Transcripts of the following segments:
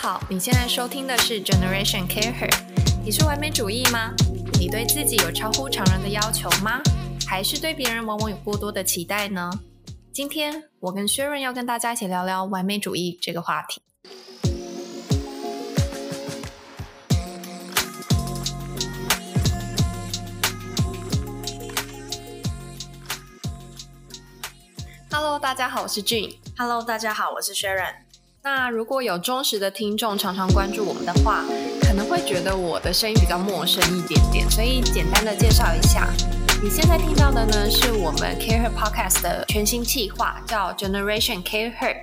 好，你现在收听的是 Generation Care Her。你是完美主义吗？你对自己有超乎常人的要求吗？还是对别人往往有过多的期待呢？今天我跟 Sharon 要跟大家一起聊聊完美主义这个话题。Hello，大家好，我是 June。Hello，大家好，我是 Sharon。那如果有忠实的听众常常关注我们的话，可能会觉得我的声音比较陌生一点点，所以简单的介绍一下。你现在听到的呢，是我们 Care Her Podcast 的全新企划，叫 Generation Care Her，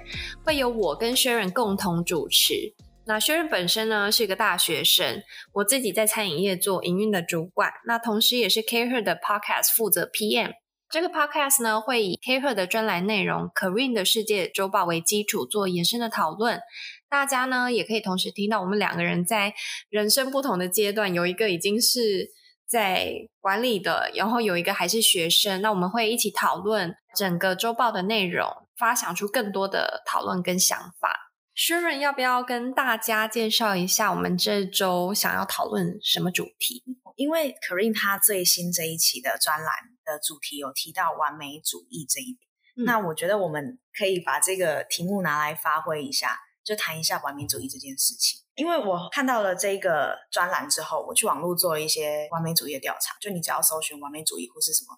会由我跟 Sharon 共同主持。那 Sharon 本身呢是一个大学生，我自己在餐饮业做营运的主管，那同时也是 Care Her 的 Podcast 负责 PM。这个 podcast 呢，会以 K 赫的专栏内容、Career 的世界周报为基础做延伸的讨论。大家呢，也可以同时听到我们两个人在人生不同的阶段，有一个已经是在管理的，然后有一个还是学生。那我们会一起讨论整个周报的内容，发想出更多的讨论跟想法。Sharon 要不要跟大家介绍一下我们这周想要讨论什么主题？因为 Career 他最新这一期的专栏。的主题有提到完美主义这一点，嗯，那我觉得我们可以把这个题目拿来发挥一下，就谈一下完美主义这件事情。因为我看到了这个专栏之后，我去网络做了一些完美主义的调查，就你只要搜寻完美主义或是什么，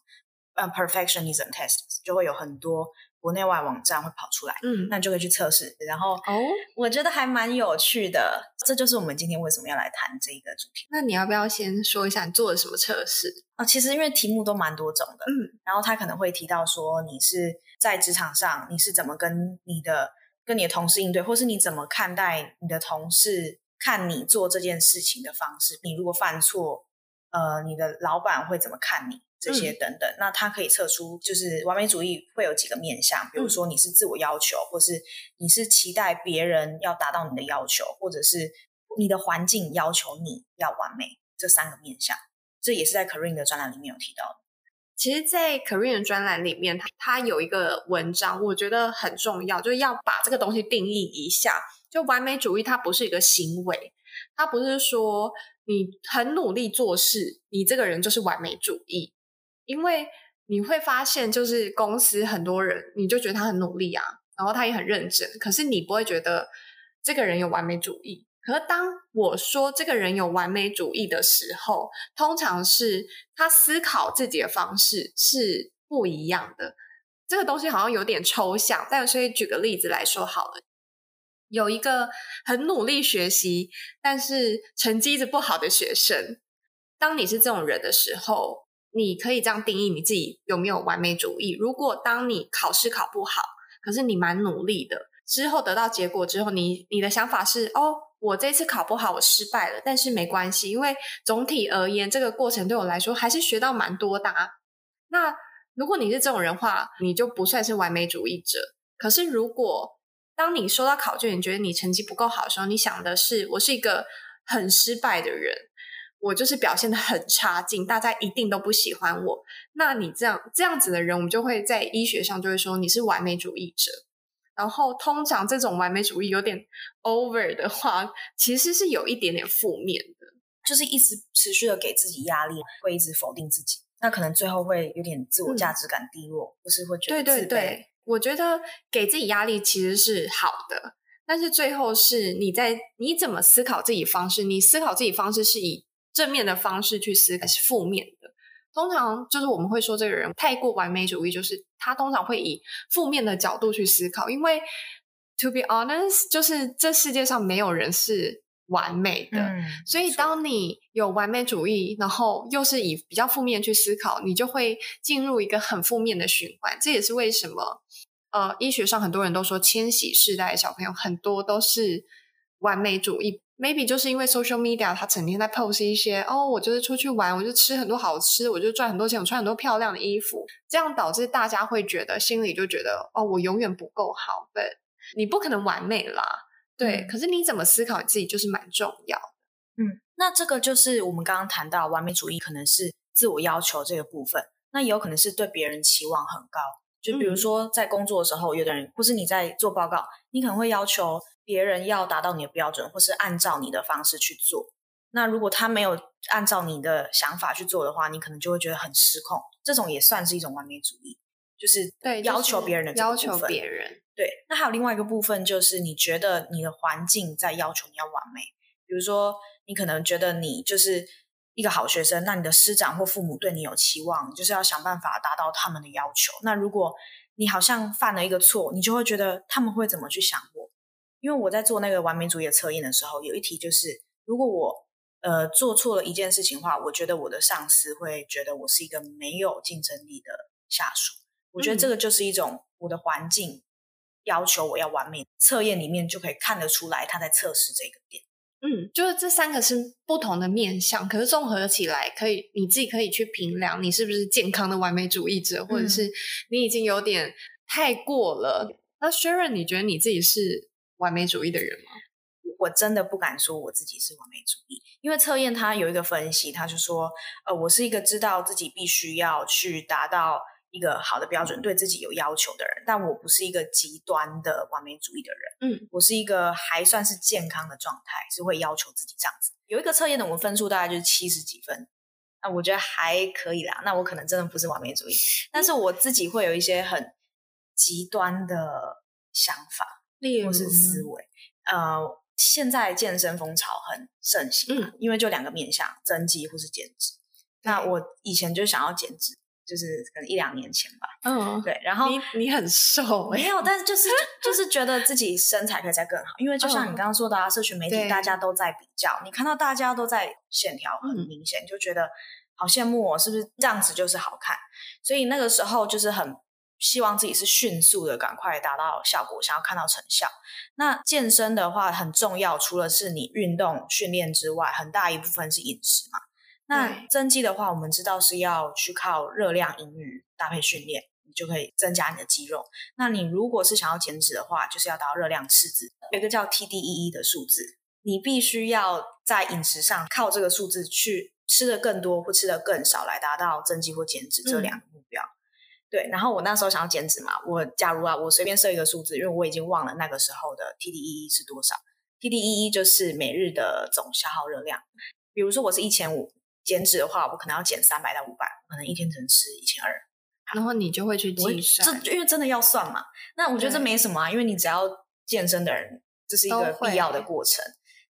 呃，perfectionism test，就会有很多。国内外网站会跑出来，嗯，那就可以去测试。然后哦，我觉得还蛮有趣的，这就是我们今天为什么要来谈这一个主题。那你要不要先说一下你做了什么测试啊？其实因为题目都蛮多种的，嗯，然后他可能会提到说你是在职场上你是怎么跟你的跟你的同事应对，或是你怎么看待你的同事看你做这件事情的方式。你如果犯错，呃，你的老板会怎么看你？这些等等，嗯，那它可以测出就是完美主义会有几个面向，比如说你是自我要求，嗯，或是你是期待别人要达到你的要求，或者是你的环境要求你要完美，这三个面向，这也是在 Career 的专栏里面有提到的。其实，在 Career 的专栏里面，它它有一个文章，我觉得很重要，就是要把这个东西定义一下。就完美主义，它不是一个行为，它不是说你很努力做事，你这个人就是完美主义。因为你会发现，就是公司很多人，你就觉得他很努力啊，然后他也很认真，可是你不会觉得这个人有完美主义。可是当我说这个人有完美主义的时候，通常是他思考自己的方式是不一样的。这个东西好像有点抽象，但所以举个例子来说好了，有一个很努力学习，但是成绩一直不好的学生，当你是这种人的时候。你可以这样定义你自己有没有完美主义？如果当你考试考不好，可是你蛮努力的，之后得到结果之后，你你的想法是：哦，我这次考不好，我失败了，但是没关系，因为总体而言，这个过程对我来说还是学到蛮多的啊。那如果你是这种人话，你就不算是完美主义者。可是如果当你收到考卷，你觉得你成绩不够好的时候，你想的是：我是一个很失败的人。我就是表现的很差劲，大家一定都不喜欢我。那你这样这样子的人，我们就会在医学上就会说你是完美主义者。然后通常这种完美主义有点 over 的话，其实是有一点点负面的，就是一直持续的给自己压力，会一直否定自己。那可能最后会有点自我价值感低落，不、嗯、是会觉得。对对对，我觉得给自己压力其实是好的，但是最后是你在你怎么思考自己方式，你思考自己方式是以。正面的方式去思考还是负面的？通常就是我们会说这个人太过完美主义，就是他通常会以负面的角度去思考。因为 to be honest，就是这世界上没有人是完美的，嗯，所以当你有完美主义，然后又是以比较负面去思考，你就会进入一个很负面的循环。这也是为什么呃，医学上很多人都说千禧世代的小朋友很多都是完美主义。Maybe 就是因为 social media，他整天在 post 一些哦，我就是出去玩，我就吃很多好吃，我就赚很多钱，我穿很多漂亮的衣服，这样导致大家会觉得心里就觉得哦，我永远不够好，对，你不可能完美啦，对、嗯。可是你怎么思考你自己就是蛮重要的。嗯，那这个就是我们刚刚谈到完美主义，可能是自我要求这个部分，那也有可能是对别人期望很高，就比如说在工作的时候，有的人或是你在做报告，你可能会要求。别人要达到你的标准，或是按照你的方式去做。那如果他没有按照你的想法去做的话，你可能就会觉得很失控。这种也算是一种完美主义，就是对要求别人的。要求别人。对，那还有另外一个部分，就是你觉得你的环境在要求你要完美。比如说，你可能觉得你就是一个好学生，那你的师长或父母对你有期望，就是要想办法达到他们的要求。那如果你好像犯了一个错，你就会觉得他们会怎么去想我？因为我在做那个完美主义的测验的时候，有一题就是，如果我呃做错了一件事情的话，我觉得我的上司会觉得我是一个没有竞争力的下属。我觉得这个就是一种我的环境要求我要完美，测验里面就可以看得出来他在测试这个点。嗯，就是这三个是不同的面向，可是综合起来，可以你自己可以去评量你是不是健康的完美主义者，或者是你已经有点太过了。嗯、那 Sharon，你觉得你自己是完美主义的人吗？我真的不敢说我自己是完美主义，因为测验它有一个分析，他就说，呃，我是一个知道自己必须要去达到一个好的标准，对自己有要求的人，但我不是一个极端的完美主义的人。嗯，我是一个还算是健康的状态，是会要求自己这样子。有一个测验的，我们分数大概就是七十几分，那我觉得还可以啦。那我可能真的不是完美主义，但是我自己会有一些很极端的想法，例如是思维。呃，现在健身风潮很盛行，嗯，因为就两个面向，增肌或是减脂。那我以前就想要减脂。就是可能一两年前吧，嗯，对，然后你你很瘦，没有，但是就是就 是觉得自己身材可以再更好，因为就像你刚刚说的啊，社群媒体大家都在比较，你看到大家都在线条很明显，就觉得好羡慕哦，是不是这样子就是好看？所以那个时候就是很希望自己是迅速的赶快达到效果，想要看到成效。那健身的话很重要，除了是你运动训练之外，很大一部分是饮食嘛。那增肌的话，我们知道是要去靠热量盈余搭配训练，你就可以增加你的肌肉。那你如果是想要减脂的话，就是要达到热量赤字，有一个叫 TDEE 的数字，你必须要在饮食上靠这个数字去吃的更多或吃的更少，来达到增肌或减脂这两个目标。嗯、对，然后我那时候想要减脂嘛，我假如啊，我随便设一个数字，因为我已经忘了那个时候的 TDEE 是多少。TDEE 就是每日的总消耗热量，比如说我是一千五。减脂的话，我可能要减三百到五百，可能一天只能吃一千二，然后你就会去计算，这因为真的要算嘛。那我觉得这没什么啊，因为你只要健身的人，这是一个必要的过程。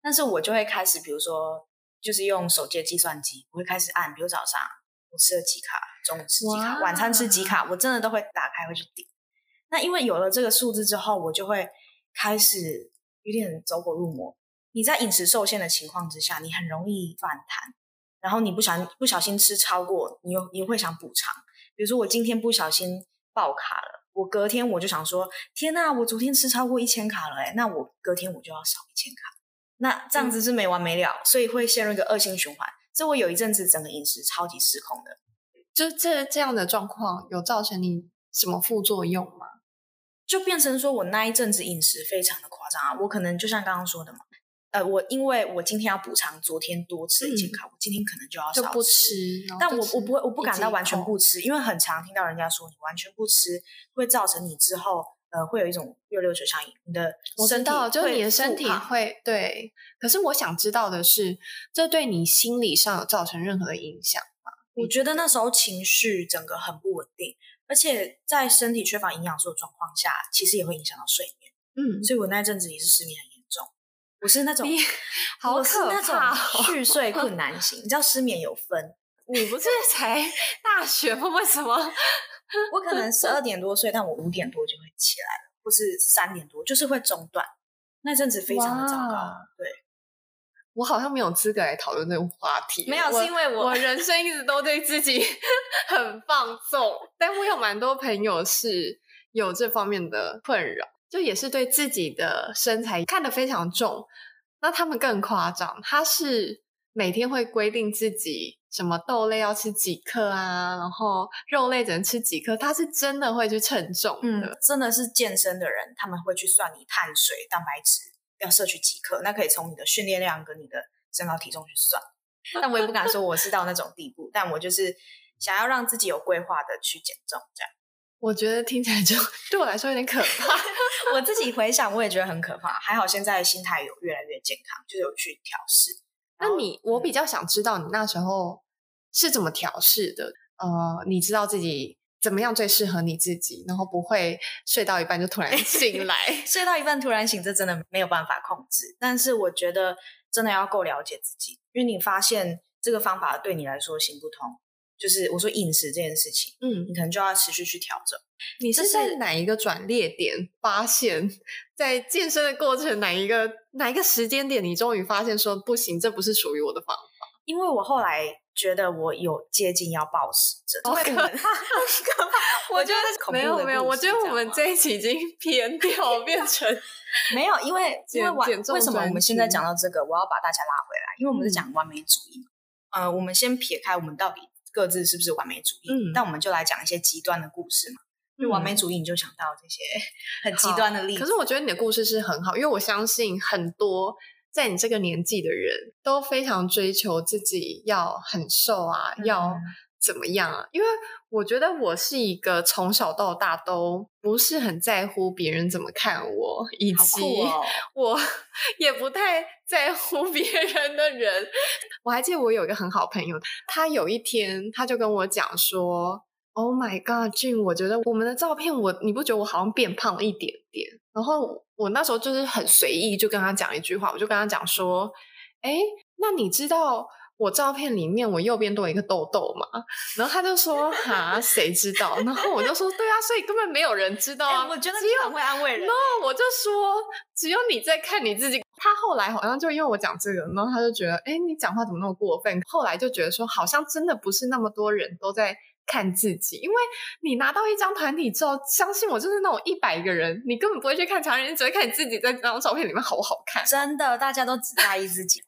但是我就会开始，比如说，就是用手机的计算机，我会开始按，比如早上我吃了几卡，中午吃几卡，晚餐吃几卡，我真的都会打开会去点。那因为有了这个数字之后，我就会开始有点走火入魔。你在饮食受限的情况之下，你很容易反弹。然后你不小心不小心吃超过，你又你会想补偿。比如说我今天不小心爆卡了，我隔天我就想说，天呐，我昨天吃超过一千卡了，哎，那我隔天我就要少一千卡。那这样子是没完没了，嗯、所以会陷入一个恶性循环。所以我有一阵子整个饮食超级失控的。就这这样的状况有造成你什么副作用吗？就变成说我那一阵子饮食非常的夸张啊，我可能就像刚刚说的嘛。呃，我因为我今天要补偿昨天多吃一千卡，嗯、我今天可能就要少吃，但我我不会，我不敢到完全不吃，因为很常听到人家说，你完全不吃会造成你之后呃会有一种六六九效应，你的身体我知道，就是你的身体会对。可是我想知道的是，这对你心理上有造成任何的影响吗？我觉得那时候情绪整个很不稳定，而且在身体缺乏营养素的状况下，其实也会影响到睡眠。嗯，所以我那阵子也是失眠很严重。我是那种，好可怕，续睡困难型。你知道失眠有分，你不是才 大学吗？为什么？我可能十二点多睡，但我五点多就会起来了，或是三点多，就是会中断。那阵子非常的糟糕。对，我好像没有资格来讨论这个话题。没有，是因为我我人生一直都对自己 很放纵，但我有蛮多朋友是有这方面的困扰。就也是对自己的身材看得非常重，那他们更夸张，他是每天会规定自己什么豆类要吃几克啊，然后肉类只能吃几克，他是真的会去称重的。嗯，真的是健身的人，他们会去算你碳水、蛋白质要摄取几克，那可以从你的训练量跟你的身高体重去算。但我也不敢说我是到那种地步，但我就是想要让自己有规划的去减重，这样。我觉得听起来就对我来说有点可怕。我自己回想，我也觉得很可怕。还好现在心态有越来越健康，就是有去调试。那你，我比较想知道你那时候是怎么调试的？呃，你知道自己怎么样最适合你自己，然后不会睡到一半就突然醒来，睡到一半突然醒，这真的没有办法控制。但是我觉得真的要够了解自己，因为你发现这个方法对你来说行不通。就是我说饮食这件事情，嗯，你可能就要持续去调整。你是在哪一个转捩点发现，在健身的过程哪一个哪一个时间点，你终于发现说不行，这不是属于我的方法？因为我后来觉得我有接近要暴食症，这可能 我觉得没有没有，我觉得我们这一期已经 偏掉，变成 没有，因为因为为什么我们现在讲到这个，我要把大家拉回来，因为我们是讲完美主义嘛。呃，我们先撇开我们到底。各自是不是完美主义？嗯，但我们就来讲一些极端的故事嘛。因为完美主义，你就想到这些 很极端的例子。可是我觉得你的故事是很好，因为我相信很多在你这个年纪的人都非常追求自己要很瘦啊，嗯、要怎么样啊？因为我觉得我是一个从小到大都不是很在乎别人怎么看我，以及 我也不太在乎别人的人。我还记得我有一个很好朋友，他有一天他就跟我讲说：“Oh my God，俊，我觉得我们的照片，我你不觉得我好像变胖了一点点？”然后我那时候就是很随意就跟他讲一句话，我就跟他讲说：“哎，那你知道？”我照片里面，我右边都有一个痘痘嘛，然后他就说：“哈，谁知道？”然后我就说：“对啊，所以根本没有人知道啊。欸”我觉得只有会安慰人。No，我就说只有你在看你自己。他后来好像就因为我讲这个，然后他就觉得：“哎，你讲话怎么那么过分？”后来就觉得说，好像真的不是那么多人都在看自己，因为你拿到一张团体照，相信我，就是那种一百个人，你根本不会去看其他人，你只会看你自己在这张照片里面好不好看。真的，大家都只在意自己。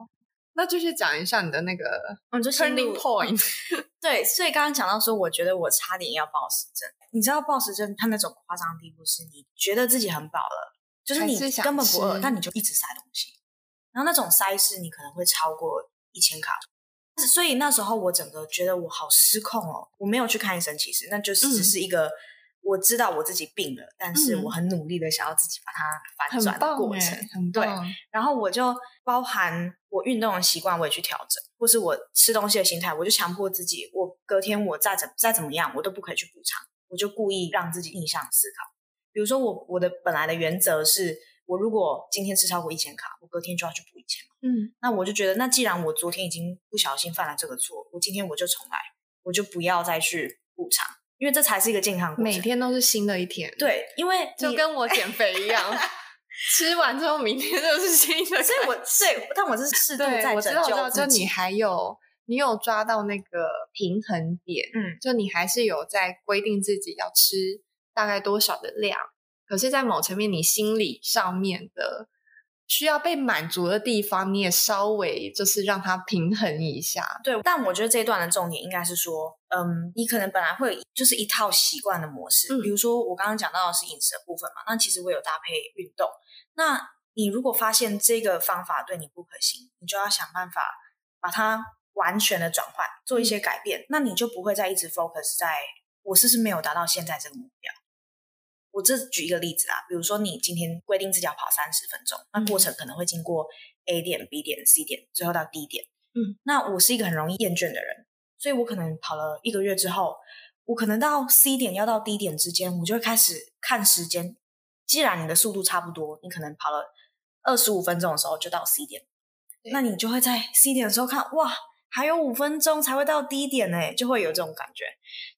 那继续讲一下你的那个 turning point。对，所以刚刚讲到说，我觉得我差点要暴食症。你知道暴食症它那种夸张地步，是你觉得自己很饱了，就是你根本不饿，但你就一直塞东西。然后那种塞是你可能会超过一千卡。所以那时候我整个觉得我好失控哦，我没有去看医生，其实那就是只是一个。嗯我知道我自己病了，但是我很努力的想要自己把它反转的过程。很棒。对，然后我就包含我运动的习惯，我也去调整，或是我吃东西的心态，我就强迫自己，我隔天我再怎再怎么样，我都不可以去补偿，我就故意让自己逆向思考。比如说我我的本来的原则是，我如果今天吃超过一千卡，我隔天就要去补一千。嗯，那我就觉得，那既然我昨天已经不小心犯了这个错，我今天我就重来，我就不要再去补偿。因为这才是一个健康过程，每天都是新的一天。对，因为就跟我减肥一样，吃完之后明天就是新的。所以我对，但我是适度在拯救自己。我知道，就你还有，你有抓到那个平衡点，嗯，就你还是有在规定自己要吃大概多少的量，可是，在某层面，你心理上面的。需要被满足的地方，你也稍微就是让它平衡一下。对，但我觉得这一段的重点应该是说，嗯，你可能本来会就是一套习惯的模式，嗯、比如说我刚刚讲到的是饮食的部分嘛，那其实我有搭配运动。那你如果发现这个方法对你不可行，你就要想办法把它完全的转换，做一些改变，嗯、那你就不会再一直 focus 在我是不是没有达到现在这个目标。我这举一个例子啊，比如说你今天规定自己要跑三十分钟，那过程可能会经过 A 点、B 点、C 点，最后到 D 点。嗯，那我是一个很容易厌倦的人，所以我可能跑了一个月之后，我可能到 C 点要到 D 点之间，我就会开始看时间。既然你的速度差不多，你可能跑了二十五分钟的时候就到 C 点，那你就会在 C 点的时候看，哇，还有五分钟才会到 D 点呢，就会有这种感觉。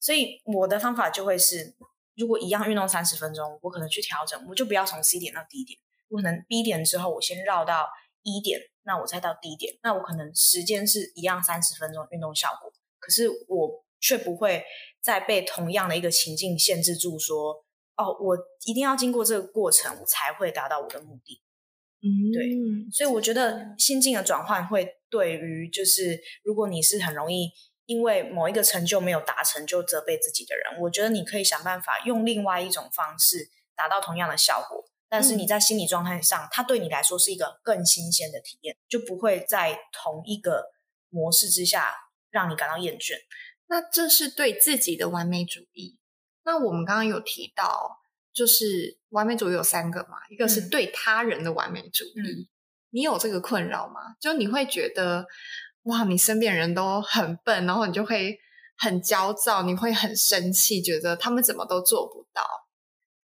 所以我的方法就会是。如果一样运动三十分钟，我可能去调整，我就不要从 C 点到 D 点，我可能 B 点之后我先绕到 E 点，那我再到 D 点，那我可能时间是一样三十分钟运动效果，可是我却不会再被同样的一个情境限制住说，说哦，我一定要经过这个过程，我才会达到我的目的。嗯，对，所以我觉得心境的转换会对于就是如果你是很容易。因为某一个成就没有达成就责备自己的人，我觉得你可以想办法用另外一种方式达到同样的效果，但是你在心理状态上，它对你来说是一个更新鲜的体验，就不会在同一个模式之下让你感到厌倦。那这是对自己的完美主义，那我们刚刚有提到，就是完美主义有三个嘛，一个是对他人的完美主义，嗯、你有这个困扰吗？就你会觉得，哇，你身边人都很笨，然后你就会很焦躁，你会很生气，觉得他们怎么都做不到。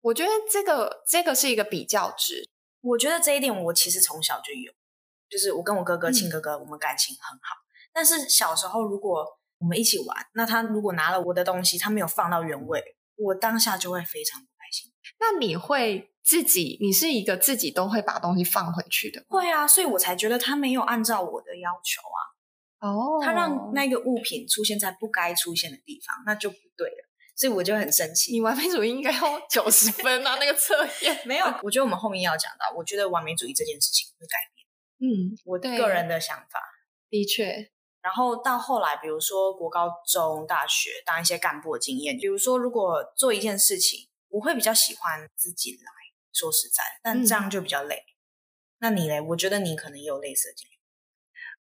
我觉得这个这个是一个比较值。我觉得这一点我其实从小就有，就是我跟我哥哥亲哥哥，我们感情很好。嗯、但是小时候如果我们一起玩，那他如果拿了我的东西，他没有放到原位，我当下就会非常不开心。那你会自己，你是一个自己都会把东西放回去的？会啊，所以我才觉得他没有按照我的要求啊。哦，他让那个物品出现在不该出现的地方，那就不对了。所以我就很生气。你完美主义应该要九十分啊，那个测验没有。我觉得我们后面要讲到，我觉得完美主义这件事情会改变。嗯，我个人的想法的确。然后到后来，比如说国高中、大学当一些干部的经验，比如说如果做一件事情，我会比较喜欢自己来。说实在，但这样就比较累。嗯、那你嘞？我觉得你可能也有类似的经验。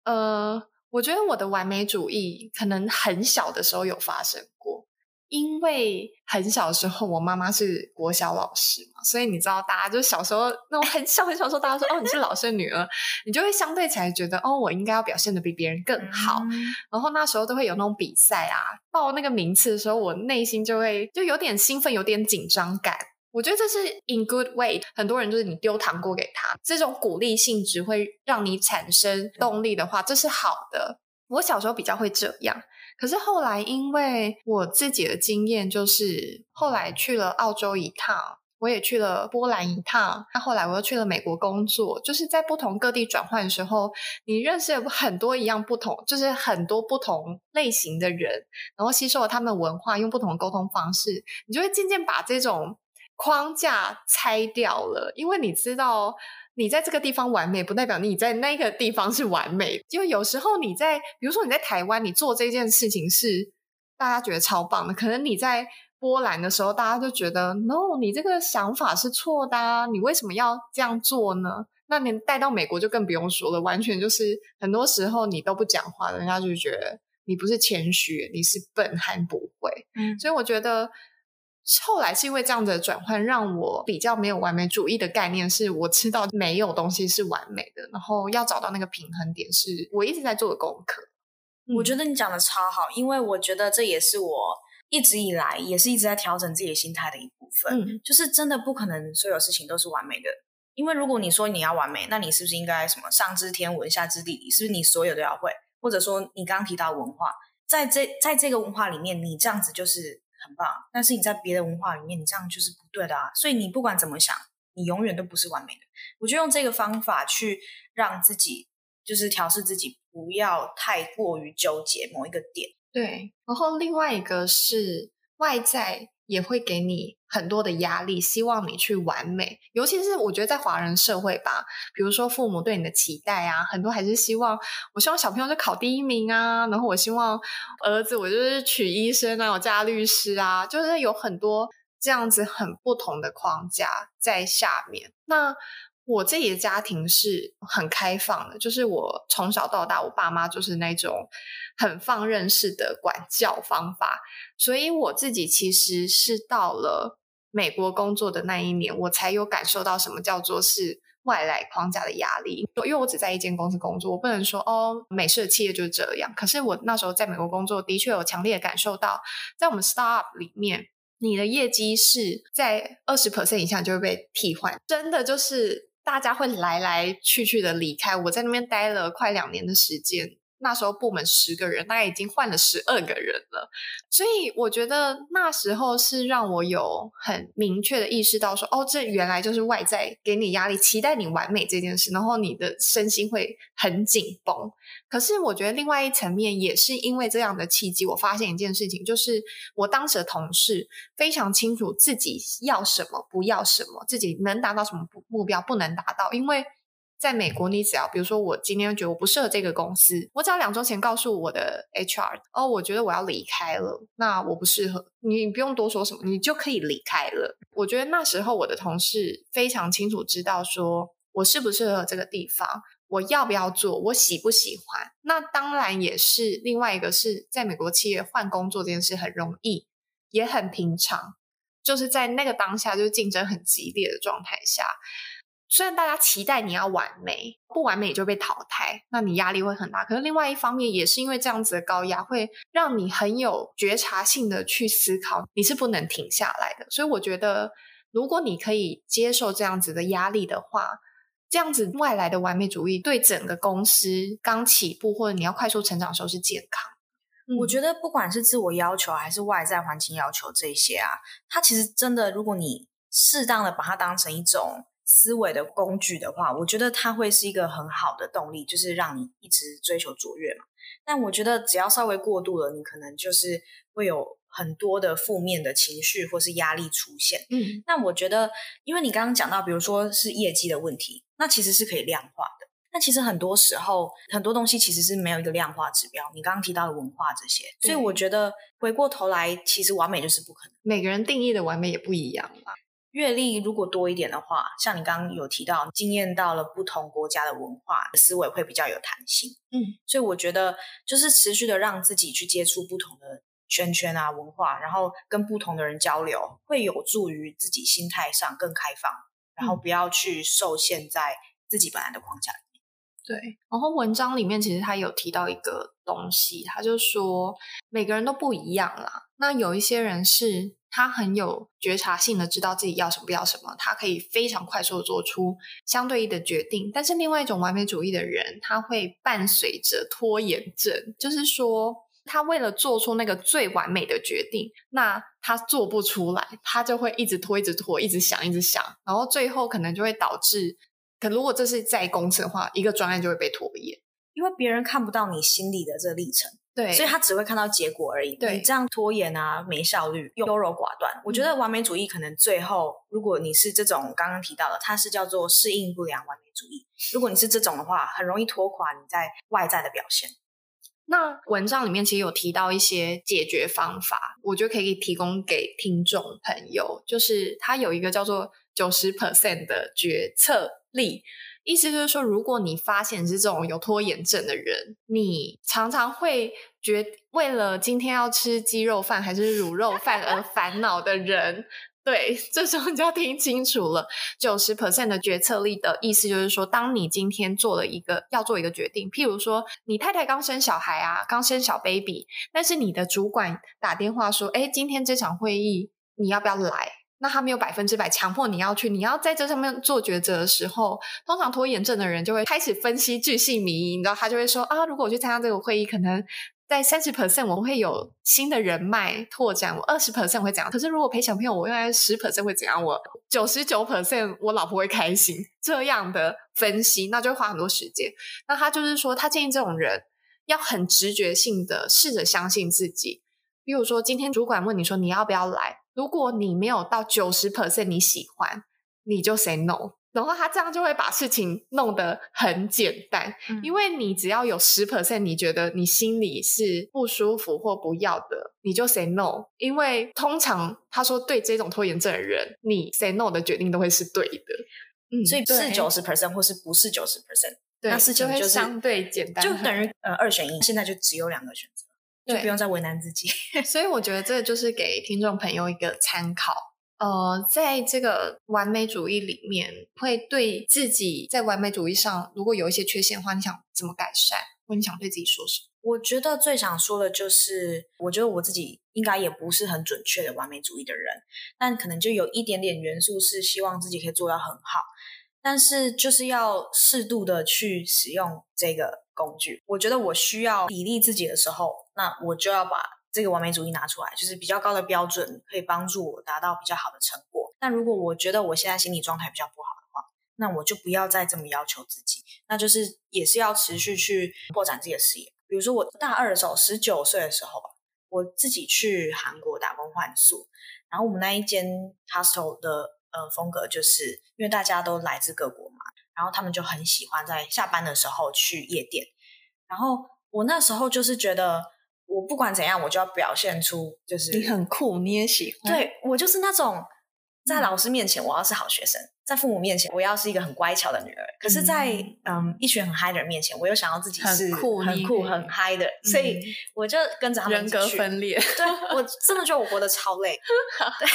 呃，我觉得我的完美主义可能很小的时候有发生过。因为很小的时候，我妈妈是国小老师嘛，所以你知道，大家就小时候那种很小很小的时候，大家说哦，你是老师的女儿，你就会相对起来觉得哦，我应该要表现的比别人更好。嗯、然后那时候都会有那种比赛啊，报那个名次的时候，我内心就会就有点兴奋，有点紧张感。我觉得这是 in good way，很多人就是你丢糖果给他，这种鼓励性质会让你产生动力的话，这是好的。我小时候比较会这样。可是后来，因为我自己的经验，就是后来去了澳洲一趟，我也去了波兰一趟，那后来我又去了美国工作，就是在不同各地转换的时候，你认识了很多一样不同，就是很多不同类型的人，然后吸收了他们的文化，用不同的沟通方式，你就会渐渐把这种框架拆掉了，因为你知道。你在这个地方完美，不代表你在那个地方是完美。因为有时候你在，比如说你在台湾，你做这件事情是大家觉得超棒的，可能你在波兰的时候，大家就觉得 no，你这个想法是错的啊，你为什么要这样做呢？那你带到美国就更不用说了，完全就是很多时候你都不讲话，人家就觉得你不是谦虚，你是笨还不会。嗯，所以我觉得。后来是因为这样子的转换，让我比较没有完美主义的概念，是我知道没有东西是完美的，然后要找到那个平衡点，是我一直在做的功课。嗯、我觉得你讲的超好，因为我觉得这也是我一直以来也是一直在调整自己的心态的一部分。嗯，就是真的不可能所有事情都是完美的，因为如果你说你要完美，那你是不是应该什么上知天文下知地理，是不是你所有都要会？或者说你刚刚提到文化，在这在这个文化里面，你这样子就是。很棒，但是你在别的文化里面，你这样就是不对的啊！所以你不管怎么想，你永远都不是完美的。我就用这个方法去让自己，就是调试自己，不要太过于纠结某一个点。对，然后另外一个是外在。也会给你很多的压力，希望你去完美。尤其是我觉得在华人社会吧，比如说父母对你的期待啊，很多还是希望，我希望小朋友就考第一名啊，然后我希望儿子我就是娶医生啊，我嫁律师啊，就是有很多这样子很不同的框架在下面。那我自己的家庭是很开放的，就是我从小到大，我爸妈就是那种很放任式的管教方法，所以我自己其实是到了美国工作的那一年，我才有感受到什么叫做是外来框架的压力。因为我只在一间公司工作，我不能说哦，美式的企业就是这样。可是我那时候在美国工作，的确有强烈的感受到，在我们 startup 里面，你的业绩是在二十 percent 以下就会被替换，真的就是。大家会来来去去的离开，我在那边待了快两年的时间。那时候部门十个人，大概已经换了十二个人了。所以我觉得那时候是让我有很明确的意识到说，哦，这原来就是外在给你压力，期待你完美这件事，然后你的身心会很紧绷。可是我觉得另外一层面也是因为这样的契机，我发现一件事情，就是我当时的同事非常清楚自己要什么，不要什么，自己能达到什么目标，不能达到，因为。在美国，你只要比如说，我今天觉得我不适合这个公司，我只要两周前告诉我的 HR，哦，我觉得我要离开了，那我不适合，你不用多说什么，你就可以离开了。我觉得那时候我的同事非常清楚知道说我适不适合这个地方，我要不要做，我喜不喜欢。那当然也是另外一个是在美国企业换工作这件事很容易，也很平常，就是在那个当下，就是竞争很激烈的状态下。虽然大家期待你要完美，不完美就被淘汰，那你压力会很大。可是另外一方面，也是因为这样子的高压，会让你很有觉察性的去思考，你是不能停下来的。所以我觉得，如果你可以接受这样子的压力的话，这样子外来的完美主义对整个公司刚起步或者你要快速成长的时候是健康。我觉得不管是自我要求还是外在环境要求这些啊，它其实真的，如果你适当的把它当成一种。思维的工具的话，我觉得它会是一个很好的动力，就是让你一直追求卓越嘛。但我觉得只要稍微过度了，你可能就是会有很多的负面的情绪或是压力出现。嗯，那我觉得，因为你刚刚讲到，比如说是业绩的问题，那其实是可以量化的。那其实很多时候，很多东西其实是没有一个量化指标。你刚刚提到的文化这些，所以我觉得回过头来，其实完美就是不可能。每个人定义的完美也不一样嘛。阅历如果多一点的话，像你刚刚有提到，经验到了不同国家的文化，思维会比较有弹性。嗯，所以我觉得就是持续的让自己去接触不同的圈圈啊文化，然后跟不同的人交流，会有助于自己心态上更开放，然后不要去受限在自己本来的框架里面。对，然后文章里面其实他有提到一个东西，他就说每个人都不一样啦。那有一些人是。他很有觉察性的知道自己要什么不要什么，他可以非常快速的做出相对应的决定。但是另外一种完美主义的人，他会伴随着拖延症，就是说他为了做出那个最完美的决定，那他做不出来，他就会一直拖，一直拖，一直想，一直想，然后最后可能就会导致，可如果这是在公司的话，一个专案就会被拖延，因为别人看不到你心里的这个历程。对，所以他只会看到结果而已。对，你这样拖延啊，没效率，优柔寡断。嗯。我觉得完美主义可能最后，如果你是这种刚刚提到的，它是叫做适应不良完美主义。如果你是这种的话，很容易拖垮你在外在的表现。那文章里面其实有提到一些解决方法，我觉得可以提供给听众朋友，就是他有一个叫做九十 percent 的决策力。意思就是说，如果你发现是这种有拖延症的人，你常常会觉为了今天要吃鸡肉饭还是卤肉饭而烦恼的人，对，这时候你就要听清楚了。九十 percent 的决策力的意思就是说，当你今天做了一个要做一个决定，譬如说你太太刚生小孩啊，刚生小 baby，但是你的主管打电话说，诶，今天这场会议你要不要来？那他没有百分之百强迫你要去，你要在这上面做抉择的时候，通常拖延症的人就会开始分析巨细靡遗，你知道，他就会说啊，如果我去参加这个会议，可能在三十 percent 我会有新的人脉拓展，我二十 percent 会怎样？可是如果陪小朋友，我用来十 percent 会怎样？我九十九 percent 我老婆会开心，这样的分析，那就会花很多时间。那他就是说，他建议这种人要很直觉性的试着相信自己，比如说今天主管问你说你要不要来？如果你没有到九十 percent 你喜欢，你就 say no，然后他这样就会把事情弄得很简单，嗯、因为你只要有十 percent 你觉得你心里是不舒服或不要的，你就 say no，因为通常他说对这种拖延症的人，你 say no 的决定都会是对的，嗯，所以不是九十 percent 或是不是九十 percent，那事情就是相对简单，就等于呃二选一，现在就只有两个选择。就不用再为难自己，所以我觉得这就是给听众朋友一个参考。呃，在这个完美主义里面，会对自己在完美主义上如果有一些缺陷的话，你想怎么改善，或你想对自己说什么？我觉得最想说的就是，我觉得我自己应该也不是很准确的完美主义的人，但可能就有一点点元素是希望自己可以做到很好，但是就是要适度的去使用这个工具。我觉得我需要砥砺自己的时候。那我就要把这个完美主义拿出来，就是比较高的标准，可以帮助我达到比较好的成果。那如果我觉得我现在心理状态比较不好的话，那我就不要再这么要求自己。那就是也是要持续去拓展自己的视野。比如说我大二的时候，十九岁的时候吧，我自己去韩国打工换宿，然后我们那一间 hostel 的呃风格，就是因为大家都来自各国嘛，然后他们就很喜欢在下班的时候去夜店，然后我那时候就是觉得。我不管怎样，我就要表现出就是你很酷，你也喜欢。对，我就是那种在老师面前，我要是好学生；在父母面前，我要是一个很乖巧的女儿。可是在，在嗯，嗯一群很嗨的人面前，我又想要自己是很酷、很酷、很嗨的，所以我就跟着他们人格分裂。对，我真的觉得我活得超累。对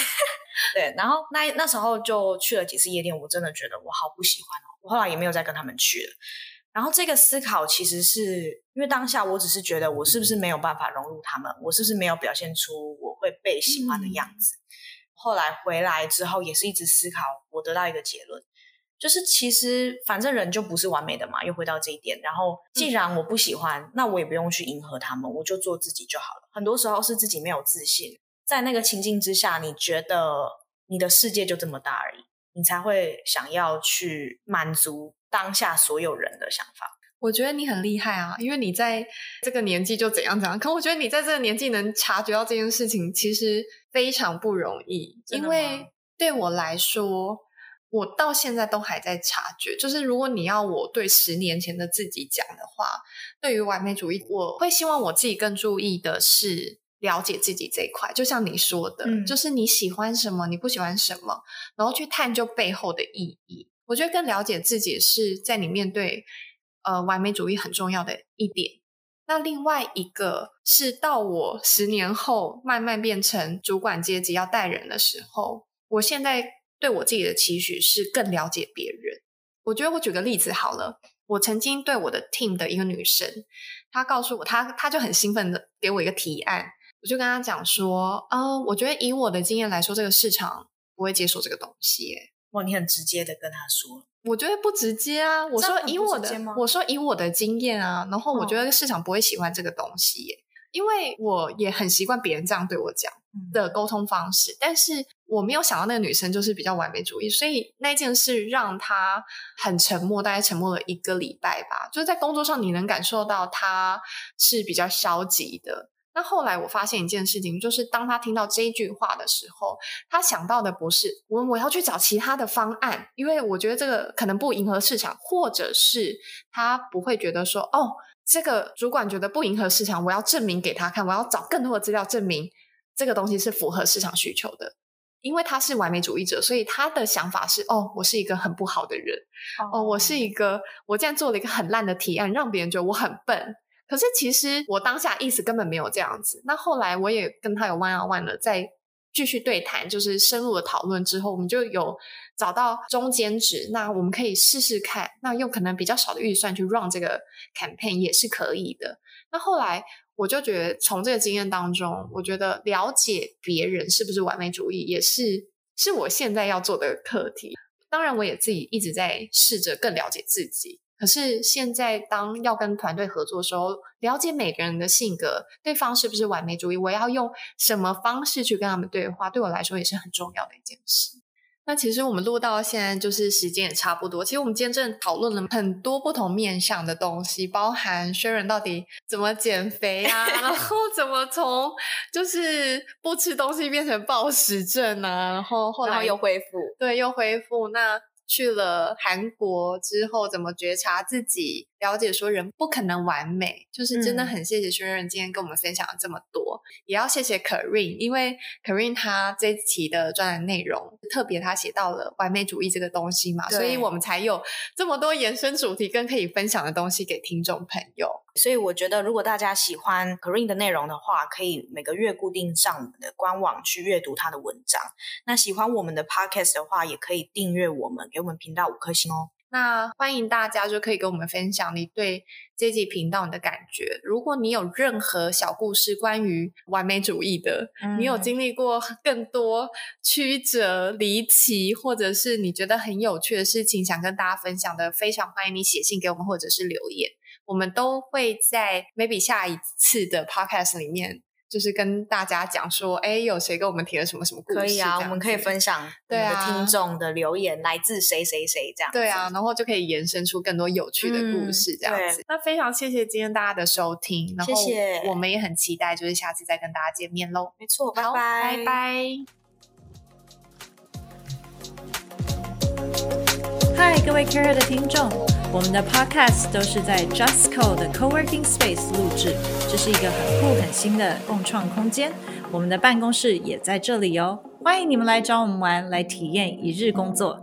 对，然后那那时候就去了几次夜店，我真的觉得我好不喜欢哦。我后来也没有再跟他们去了。然后这个思考其实是因为当下我只是觉得我是不是没有办法融入他们，我是不是没有表现出我会被喜欢的样子。嗯后来回来之后，也是一直思考，我得到一个结论，就是其实反正人就不是完美的嘛，又回到这一点。然后既然我不喜欢，嗯、那我也不用去迎合他们，我就做自己就好了。很多时候是自己没有自信，在那个情境之下，你觉得你的世界就这么大而已，你才会想要去满足当下所有人的想法。我觉得你很厉害啊，因为你在这个年纪就怎样怎样。可我觉得你在这个年纪能察觉到这件事情，其实非常不容易。因为对我来说，我到现在都还在察觉。就是如果你要我对十年前的自己讲的话，对于完美主义，我会希望我自己更注意的是了解自己这一块。就像你说的，嗯，就是你喜欢什么，你不喜欢什么，然后去探究背后的意义。我觉得更了解自己是在你面对。呃，完美主义很重要的一点。那另外一个是到我十年后慢慢变成主管阶级要带人的时候，我现在对我自己的期许是更了解别人。我觉得我举个例子好了，我曾经对我的 team 的一个女生，她告诉我，她她就很兴奋的给我一个提案，我就跟她讲说，呃，我觉得以我的经验来说，这个市场不会接受这个东西。哇，你很直接的跟他说。我觉得不直接啊！我说以我的，我说以我的经验啊，然后我觉得市场不会喜欢这个东西耶，嗯、因为我也很习惯别人这样对我讲的沟通方式，嗯、但是我没有想到那个女生就是比较完美主义，所以那件事让她很沉默，大概沉默了一个礼拜吧。就是在工作上，你能感受到她是比较消极的。那后来我发现一件事情，就是当他听到这一句话的时候，他想到的不是我我要去找其他的方案，因为我觉得这个可能不迎合市场，或者是他不会觉得说，哦，这个主管觉得不迎合市场，我要证明给他看，我要找更多的资料证明这个东西是符合市场需求的。因为他是完美主义者，所以他的想法是，哦，我是一个很不好的人，哦，我是一个，我竟然做了一个很烂的提案，让别人觉得我很笨。可是其实我当下意思根本没有这样子。那后来我也跟他有 one on one 了，再继续对谈，就是深入的讨论之后，我们就有找到中间值。那我们可以试试看，那用可能比较少的预算去 run 这个 campaign 也是可以的。那后来我就觉得，从这个经验当中，我觉得了解别人是不是完美主义，也是是我现在要做的课题。当然，我也自己一直在试着更了解自己。可是现在，当要跟团队合作的时候，了解每个人的性格，对方是不是完美主义，我要用什么方式去跟他们对话，对我来说也是很重要的一件事。那其实我们录到现在，就是时间也差不多。其实我们今天真的讨论了很多不同面向的东西，包含 Sharon 到底怎么减肥啊，然后怎么从就是不吃东西变成暴食症啊，然后后来又恢复，对，又恢复那。去了韩国之后，怎么觉察自己？了解说人不可能完美，就是真的很谢谢 Sharon 今天跟我们分享了这么多，嗯、也要谢谢 Karine，因为 Karine 他这一期的专栏内容特别，他写到了完美主义这个东西嘛，所以我们才有这么多延伸主题跟可以分享的东西给听众朋友。所以我觉得，如果大家喜欢 Karine 的内容的话，可以每个月固定上我们的官网去阅读他的文章。那喜欢我们的 Podcast 的话，也可以订阅我们，给我们频道五颗星哦。那欢迎大家就可以跟我们分享你对这集频道你的感觉。如果你有任何小故事关于完美主义的，嗯、你有经历过更多曲折离奇，或者是你觉得很有趣的事情，想跟大家分享的，非常欢迎你写信给我们，或者是留言，我们都会在 maybe 下一次的 podcast 里面。就是跟大家讲说，哎，有谁跟我们提了什么什么故事？可以啊，我们可以分享我们的听众的留言，来自谁谁谁这样。对啊，然后就可以延伸出更多有趣的故事这样子。那非常谢谢今天大家的收听，然后谢谢，我们也很期待就是下次再跟大家见面喽。没错，拜拜，拜拜。嗨，各位 Care 的听众。我们的 Podcast 都是在 Justco 的 Coworking Space 录制，这是一个很酷很新的共创空间。我们的办公室也在这里哦。欢迎你们来找我们玩，来体验一日工作。